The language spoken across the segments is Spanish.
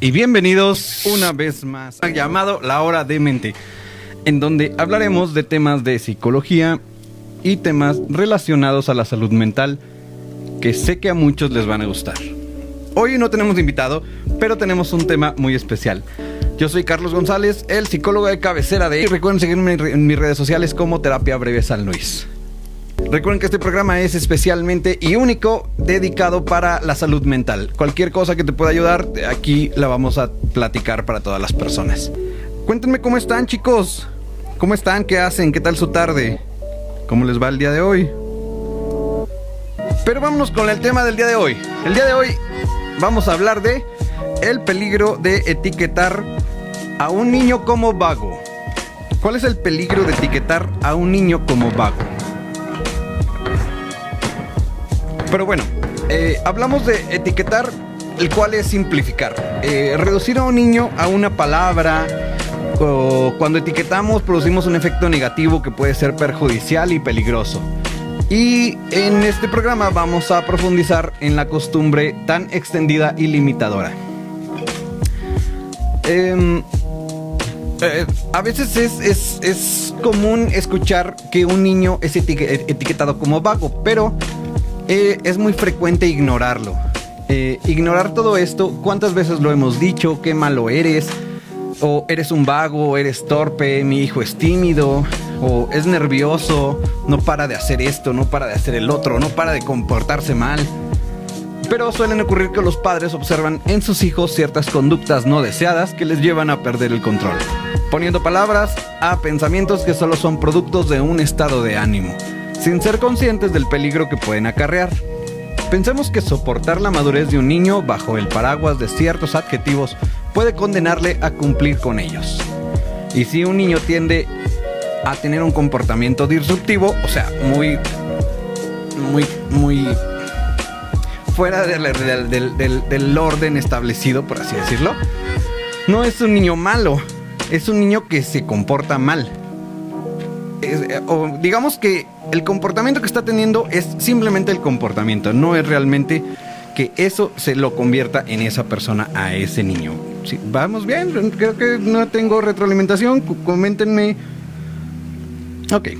y bienvenidos una vez más al llamado La Hora de Mente, en donde hablaremos de temas de psicología y temas relacionados a la salud mental que sé que a muchos les van a gustar. Hoy no tenemos invitado, pero tenemos un tema muy especial. Yo soy Carlos González, el psicólogo de cabecera de... Y recuerden seguirme en mis redes sociales como Terapia Breve San Luis. Recuerden que este programa es especialmente y único dedicado para la salud mental. Cualquier cosa que te pueda ayudar, aquí la vamos a platicar para todas las personas. Cuéntenme cómo están chicos. ¿Cómo están? ¿Qué hacen? ¿Qué tal su tarde? ¿Cómo les va el día de hoy? Pero vámonos con el tema del día de hoy. El día de hoy vamos a hablar de el peligro de etiquetar a un niño como vago. ¿Cuál es el peligro de etiquetar a un niño como vago? Pero bueno, eh, hablamos de etiquetar, el cual es simplificar. Eh, reducir a un niño a una palabra, cuando etiquetamos producimos un efecto negativo que puede ser perjudicial y peligroso. Y en este programa vamos a profundizar en la costumbre tan extendida y limitadora. Em, eh, a veces es, es, común escuchar que un niño es etiquetado como vago, pero eh, es muy frecuente ignorarlo. Eh, ignorar todo esto, ¿cuántas veces lo hemos dicho? ¿Qué malo eres? O eres un vago, eres torpe, mi hijo es tímido, o es nervioso, no para de hacer esto, no para de hacer el otro, no para de comportarse mal. Pero suelen ocurrir que los padres observan en sus hijos ciertas conductas no deseadas que les llevan a perder el control, poniendo palabras a pensamientos que solo son productos de un estado de ánimo sin ser conscientes del peligro que pueden acarrear. Pensemos que soportar la madurez de un niño bajo el paraguas de ciertos adjetivos puede condenarle a cumplir con ellos. Y si un niño tiende a tener un comportamiento disruptivo, o sea, muy, muy, muy fuera del, orden establecido, por así decirlo, no es un niño malo, es un niño que se comporta mal. o digamos que el comportamiento que está teniendo es simplemente el comportamiento, no es realmente que eso se lo convierta en esa persona, a ese niño. vamos bien, creo que no tengo retroalimentación, coméntenme. Ok.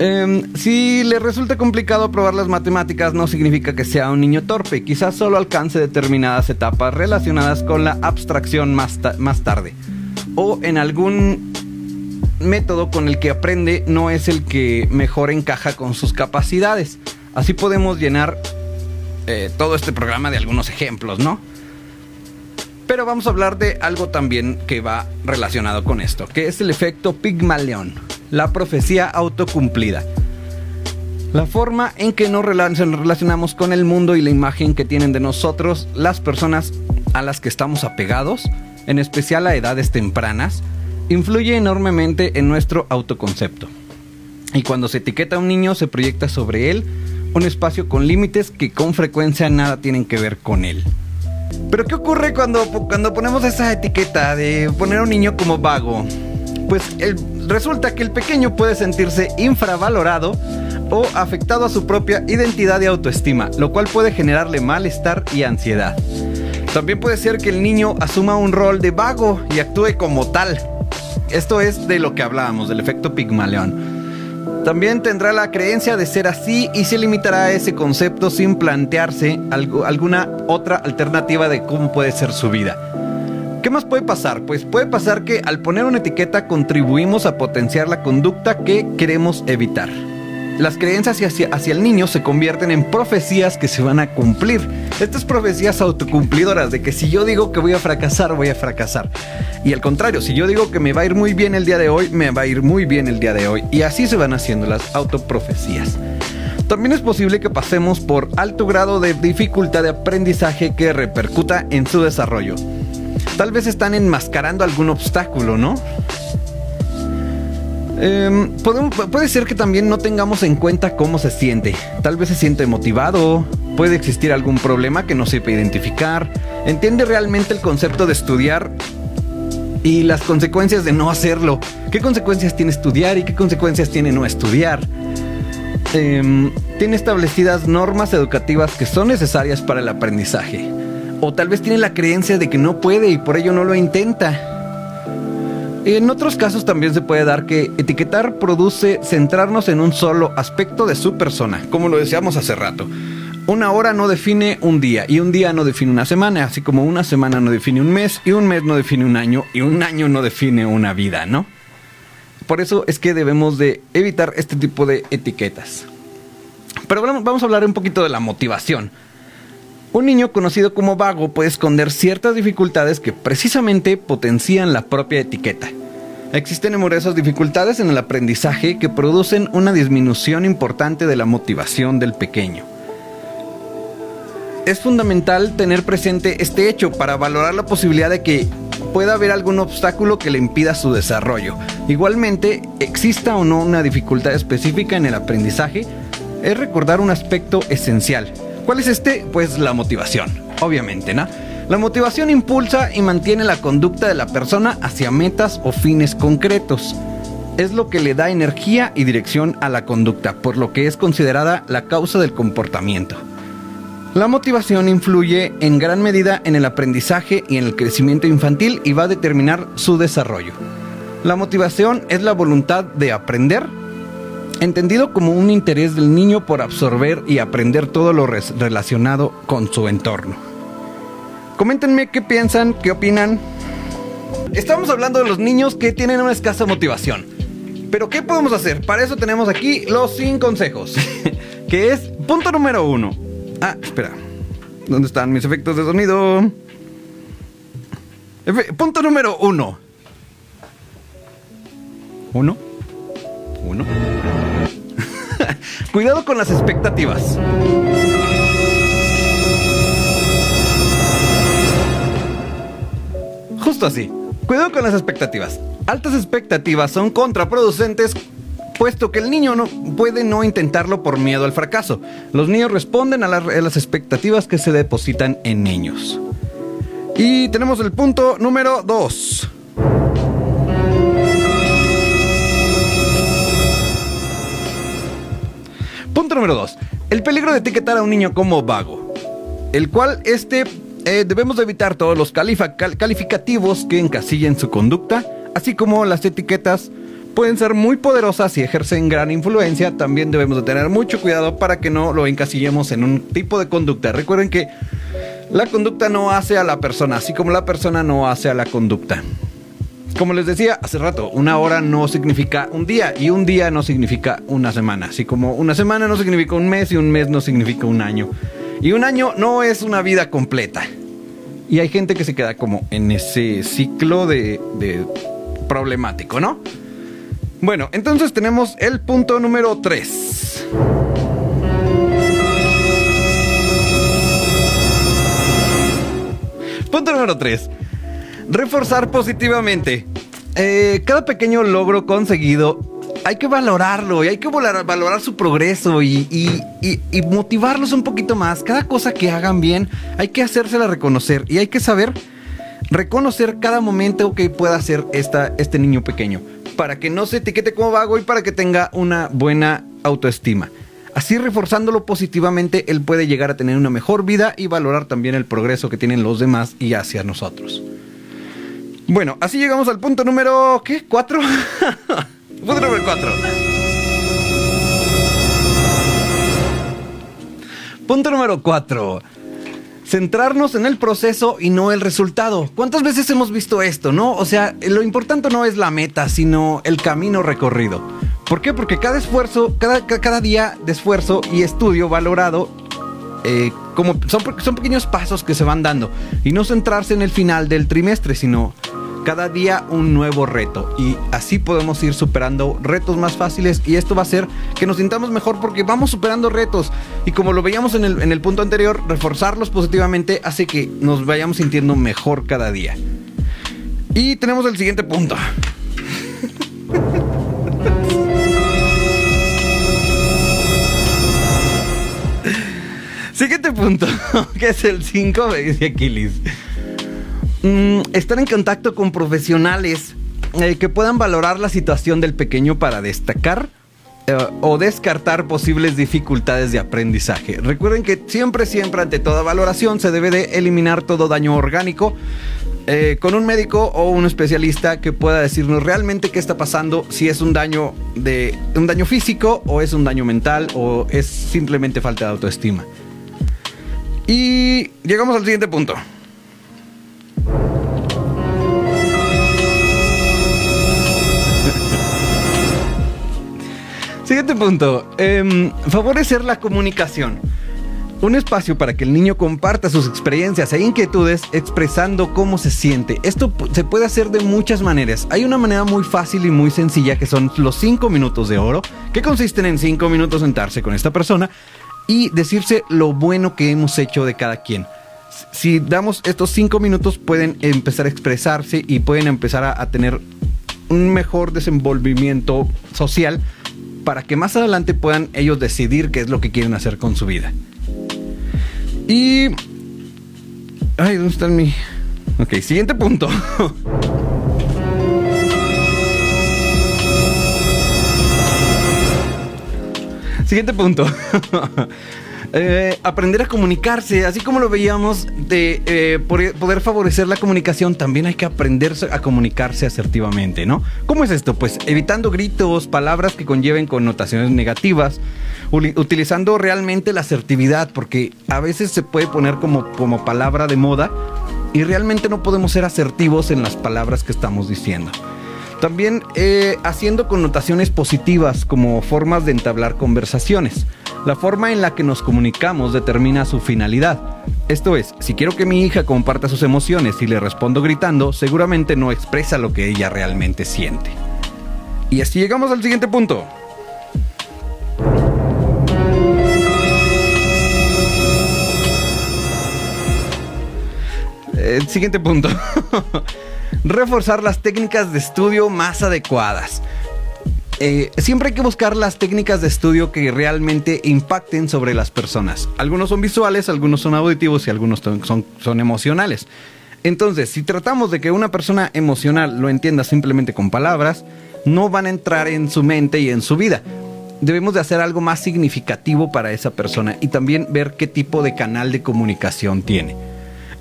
Em, si le resulta complicado probar las matemáticas, no significa que sea un niño torpe, quizás solo alcance determinadas etapas relacionadas con la abstracción más, más tarde, o en algún método con el que aprende no es el que mejor encaja con sus capacidades. Así podemos llenar eh, todo este programa de algunos ejemplos, ¿no? Pero vamos a hablar de algo también que va relacionado con esto, que es el efecto Pigmalión, la profecía autocumplida. La forma en que nos relacionamos con el mundo y la imagen que tienen de nosotros las personas a las que estamos apegados, en especial a edades tempranas, influye enormemente en nuestro autoconcepto. Y cuando se etiqueta a un niño se proyecta sobre él un espacio con límites que con frecuencia nada tienen que ver con él. Pero ¿qué ocurre cuando, cuando ponemos esa etiqueta de poner a un niño como vago? Pues resulta que el pequeño puede sentirse infravalorado o afectado a su propia identidad y autoestima, lo cual puede generarle malestar y ansiedad. También puede ser que el niño asuma un rol de vago y actúe como tal, esto es de lo que hablábamos, del efecto Pigmalión. También tendrá la creencia de ser así y se limitará a ese concepto sin plantearse alguna otra alternativa de cómo puede ser su vida. ¿Qué más puede pasar? Pues puede pasar que al poner una etiqueta contribuimos a potenciar la conducta que queremos evitar las creencias hacia, el niño se convierten en profecías que se van a cumplir. Estas profecías autocumplidoras de que si yo digo que voy a fracasar, voy a fracasar. Y al contrario, si yo digo que me va a ir muy bien el día de hoy, me va a ir muy bien el día de hoy. Y así se van haciendo las autoprofecías. También es posible que pasemos por alto grado de dificultad de aprendizaje que repercuta en su desarrollo. Tal vez están enmascarando algún obstáculo, ¿no? Em, puede ser que también no tengamos en cuenta cómo se siente. Tal vez se siente motivado, puede existir algún problema que no sepa identificar, entiende realmente el concepto de estudiar y las consecuencias de no hacerlo. ¿Qué consecuencias tiene estudiar y qué consecuencias tiene no estudiar? Em, tiene establecidas normas educativas que son necesarias para el aprendizaje. O tal vez tiene la creencia de que no puede y por ello no lo intenta. En otros casos también se puede dar que etiquetar produce centrarnos en un solo aspecto de su persona, como lo decíamos hace rato. Una hora no define un día y un día no define una semana, así como una semana no define un mes y un mes no define un año y un año no define una vida, ¿no? Por eso es que debemos de evitar este tipo de etiquetas. Pero vamos a hablar un poquito de la motivación. Un niño conocido como vago puede esconder ciertas dificultades que precisamente potencian la propia etiqueta. Existen numerosas dificultades en el aprendizaje que producen una disminución importante de la motivación del pequeño. Es fundamental tener presente este hecho para valorar la posibilidad de que pueda haber algún obstáculo que le impida su desarrollo. Igualmente, exista o no una dificultad específica en el aprendizaje, es recordar un aspecto esencial, ¿Cuál es este? Pues la motivación, obviamente, ¿no? La motivación impulsa y mantiene la conducta de la persona hacia metas o fines concretos. Es lo que le da energía y dirección a la conducta, por lo que es considerada la causa del comportamiento. La motivación influye en gran medida en el aprendizaje y en el crecimiento infantil y va a determinar su desarrollo. La motivación es la voluntad de aprender, entendido como un interés del niño por absorber y aprender todo lo relacionado con su entorno. Coméntenme qué piensan, qué opinan. Estamos hablando de los niños que tienen una escasa motivación. Pero ¿qué podemos hacer? Para eso tenemos aquí los 100 consejos. que es punto número uno. Ah, espera. ¿Dónde están mis efectos de sonido? punto número uno. ¿Uno? ¿Uno? Cuidado con las expectativas. Justo así. Cuidado con las expectativas. Altas expectativas son contraproducentes puesto que el niño no puede no intentarlo por miedo al fracaso. Los niños responden a, las expectativas que se depositan en niños. Y tenemos el punto número 2. Punto número 2. El peligro de etiquetar a un niño como vago. El cual este eh, debemos evitar todos los calificativos que encasillen su conducta, así como las etiquetas pueden ser muy poderosas y ejercen gran influencia. También debemos de tener mucho cuidado para que no lo encasillemos en un tipo de conducta. Recuerden que la conducta no hace a la persona, así como la persona no hace a la conducta. Como les decía hace rato, una hora no significa un día y un día no significa una semana. Así como una semana no significa un mes y un mes no significa un año. Y un año no es una vida completa. Y hay gente que se queda como en ese ciclo de, problemático, ¿no? Bueno, entonces tenemos el punto número 3. Punto número 3 reforzar positivamente. Eh, cada pequeño logro conseguido hay que valorarlo y hay que valorar, su progreso y, motivarlos un poquito más. Cada cosa que hagan bien hay que hacérsela reconocer y hay que saber reconocer cada momento que pueda hacer esta, este niño pequeño para que no se etiquete como vago y para que tenga una buena autoestima. Así reforzándolo positivamente, él puede llegar a tener una mejor vida y valorar también el progreso que tienen los demás y hacia nosotros. Bueno, así llegamos al punto número. ¿Qué? ¿Cuatro? punto número cuatro. Punto número cuatro. Centrarnos en el proceso y no el resultado. ¿Cuántas veces hemos visto esto, no? O sea, lo importante no es la meta, sino el camino recorrido. ¿Por qué? Porque cada esfuerzo, cada, día de esfuerzo y estudio valorado, eh, como son pequeños pasos que se van dando. Y no centrarse en el final del trimestre, sino cada día un nuevo reto y así podemos ir superando retos más fáciles y esto va a hacer que nos sintamos mejor porque vamos superando retos y como lo veíamos en el, en el punto anterior, reforzarlos positivamente hace que nos vayamos sintiendo mejor cada día. Y tenemos el siguiente punto. Siguiente punto, que es el 5, me dice Aquiles. Mm, estar en contacto con profesionales eh, que puedan valorar la situación del pequeño para destacar eh, o descartar posibles dificultades de aprendizaje. Recuerden que siempre, siempre ante toda valoración se debe de eliminar todo daño orgánico eh, con un médico o un especialista que pueda decirnos realmente qué está pasando, si es un daño de un daño físico o es un daño mental o es simplemente falta de autoestima. Y llegamos al siguiente punto. Siguiente punto. Em, favorecer la comunicación. Un espacio para que el niño comparta sus experiencias e inquietudes expresando cómo se siente. Esto se puede hacer de muchas maneras. Hay una manera muy fácil y muy sencilla que son los 5 minutos de oro, que consisten en 5 minutos sentarse con esta persona y decirse lo bueno que hemos hecho de cada quien. Si damos estos 5 minutos pueden empezar a expresarse y pueden empezar a, a tener un mejor desenvolvimiento social para que más adelante puedan ellos decidir qué es lo que quieren hacer con su vida. Y... Ay, ¿dónde está mi...? Ok, siguiente punto. siguiente punto. Eh, aprender a comunicarse, así como lo veíamos de eh, poder favorecer la comunicación, también hay que aprender a comunicarse asertivamente, ¿no? ¿Cómo es esto? Pues evitando gritos, palabras que conlleven connotaciones negativas, utilizando realmente la asertividad, porque a veces se puede poner como, como palabra de moda y realmente no podemos ser asertivos en las palabras que estamos diciendo. También eh, haciendo connotaciones positivas como formas de entablar conversaciones. La forma en la que nos comunicamos determina su finalidad. Esto es, si quiero que mi hija comparta sus emociones y le respondo gritando, seguramente no expresa lo que ella realmente siente. Y así llegamos al siguiente punto. El siguiente punto. Reforzar las técnicas de estudio más adecuadas. Eh, siempre hay que buscar las técnicas de estudio que realmente impacten sobre las personas. Algunos son visuales, algunos son auditivos y algunos son, son emocionales. Entonces, si tratamos de que una persona emocional lo entienda simplemente con palabras, no van a entrar en su mente y en su vida. Debemos de hacer algo más significativo para esa persona y también ver qué tipo de canal de comunicación tiene.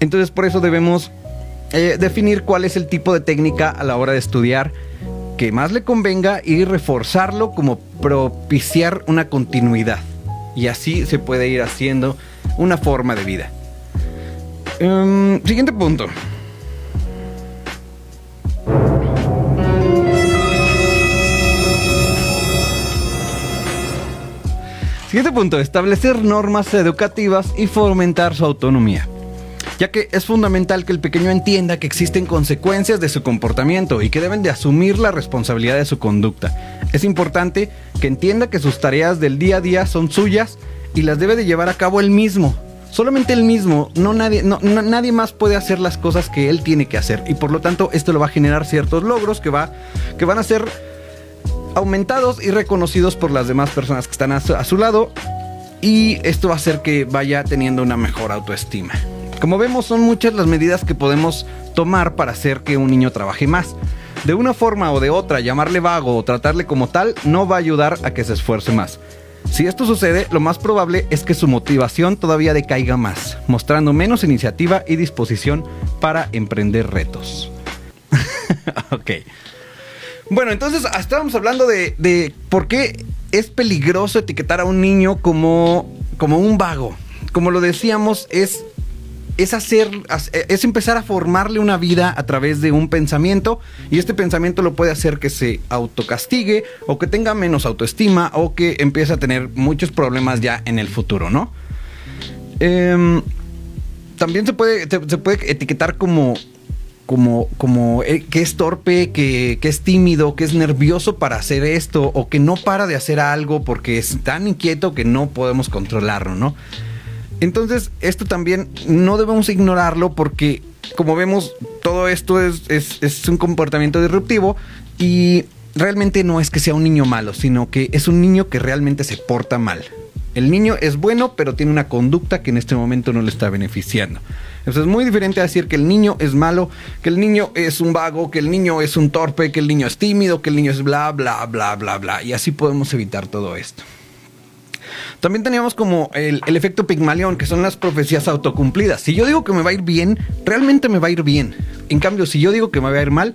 Entonces, por eso debemos eh, definir cuál es el tipo de técnica a la hora de estudiar que más le convenga y reforzarlo como propiciar una continuidad. Y así se puede ir haciendo una forma de vida. Em, siguiente punto. Siguiente punto, establecer normas educativas y fomentar su autonomía ya que es fundamental que el pequeño entienda que existen consecuencias de su comportamiento y que deben de asumir la responsabilidad de su conducta. Es importante que entienda que sus tareas del día a día son suyas y las debe de llevar a cabo él mismo. Solamente él mismo, no nadie, nadie más puede hacer las cosas que él tiene que hacer. Y por lo tanto, esto le va a generar ciertos logros que, va, que van a ser aumentados y reconocidos por las demás personas que están a su lado. Y esto va a hacer que vaya teniendo una mejor autoestima. Como vemos, son muchas las medidas que podemos tomar para hacer que un niño trabaje más. De una forma o de otra, llamarle vago o tratarle como tal no va a ayudar a que se esfuerce más. Si esto sucede, lo más probable es que su motivación todavía decaiga más, mostrando menos iniciativa y disposición para emprender retos. ok. Bueno, entonces estábamos hablando de, por qué es peligroso etiquetar a un niño como, como un vago. Como lo decíamos, es es hacer, es empezar a formarle una vida a través de un pensamiento y este pensamiento lo puede hacer que se autocastigue o que tenga menos autoestima o que empiece a tener muchos problemas ya en el futuro, ¿no? Em, también se puede, se puede etiquetar como, como, como eh, que es torpe, que, que, es tímido, que es nervioso para hacer esto o que no para de hacer algo porque es tan inquieto que no podemos controlarlo, ¿no? Entonces, esto también no debemos ignorarlo porque, como vemos, todo esto es, es, un comportamiento disruptivo y realmente no es que sea un niño malo, sino que es un niño que realmente se porta mal. El niño es bueno, pero tiene una conducta que en este momento no le está beneficiando. Eso es muy diferente a decir que el niño es malo, que el niño es un vago, que el niño es un torpe, que el niño es tímido, que el niño es bla, bla, bla, bla, bla. Y así podemos evitar todo esto. También teníamos como el, el, efecto Pigmalión, que son las profecías autocumplidas. Si yo digo que me va a ir bien, realmente me va a ir bien. En cambio, si yo digo que me va a ir mal,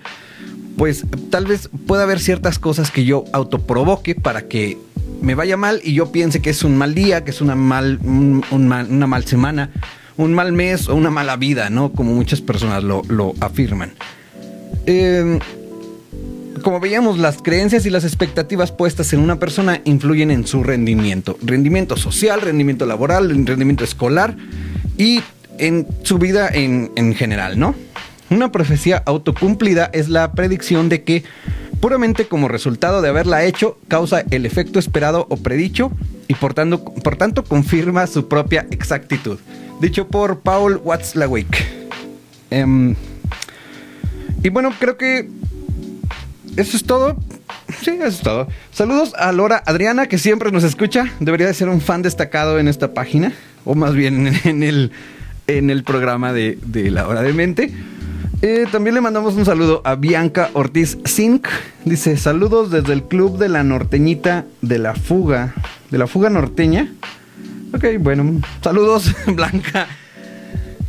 pues tal vez pueda haber ciertas cosas que yo autoprovoque para que me vaya mal y yo piense que es un mal día, que es una mal, un, mal, una mal semana, un mal mes o una mala vida, ¿no? Como muchas personas lo, lo afirman. Eh, como veíamos, las creencias y las expectativas puestas en una persona influyen en su rendimiento. Rendimiento social, rendimiento laboral, rendimiento escolar y en su vida en, en general, ¿no? Una profecía autocumplida es la predicción de que puramente como resultado de haberla hecho causa el efecto esperado o predicho y por tanto, por tanto confirma su propia exactitud. Dicho por Paul Watzlawick. Um, y bueno, creo que eso es todo. Sí, eso es todo. Saludos a Laura Adriana, que siempre nos escucha. Debería de ser un fan destacado en esta página, o más bien en el, en el programa de, de La Hora de Mente. Eh, también le mandamos un saludo a Bianca Ortiz Zinc. Dice, saludos desde el club de la norteñita de la fuga. ¿De la fuga norteña? Ok, bueno, saludos Blanca.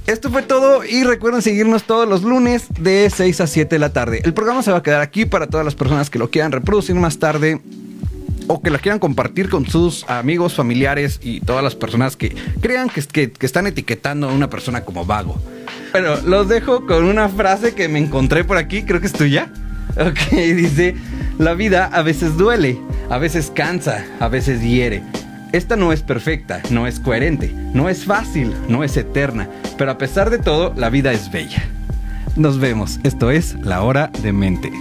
Esto fue todo y recuerden seguirnos todos los lunes de 6 a 7 de la tarde. El programa se va a quedar aquí para todas las personas que lo quieran reproducir más tarde o que la quieran compartir con sus amigos, familiares y todas las personas que crean que, que, que están etiquetando a una persona como vago. Bueno, los dejo con una frase que me encontré por aquí, creo que es tuya. Ok, dice, la vida a veces duele, a veces cansa, a veces hiere. Esta no es perfecta, no es coherente, no es fácil, no es eterna, pero a pesar de todo, la vida es bella. Nos vemos, esto es La Hora de Mente.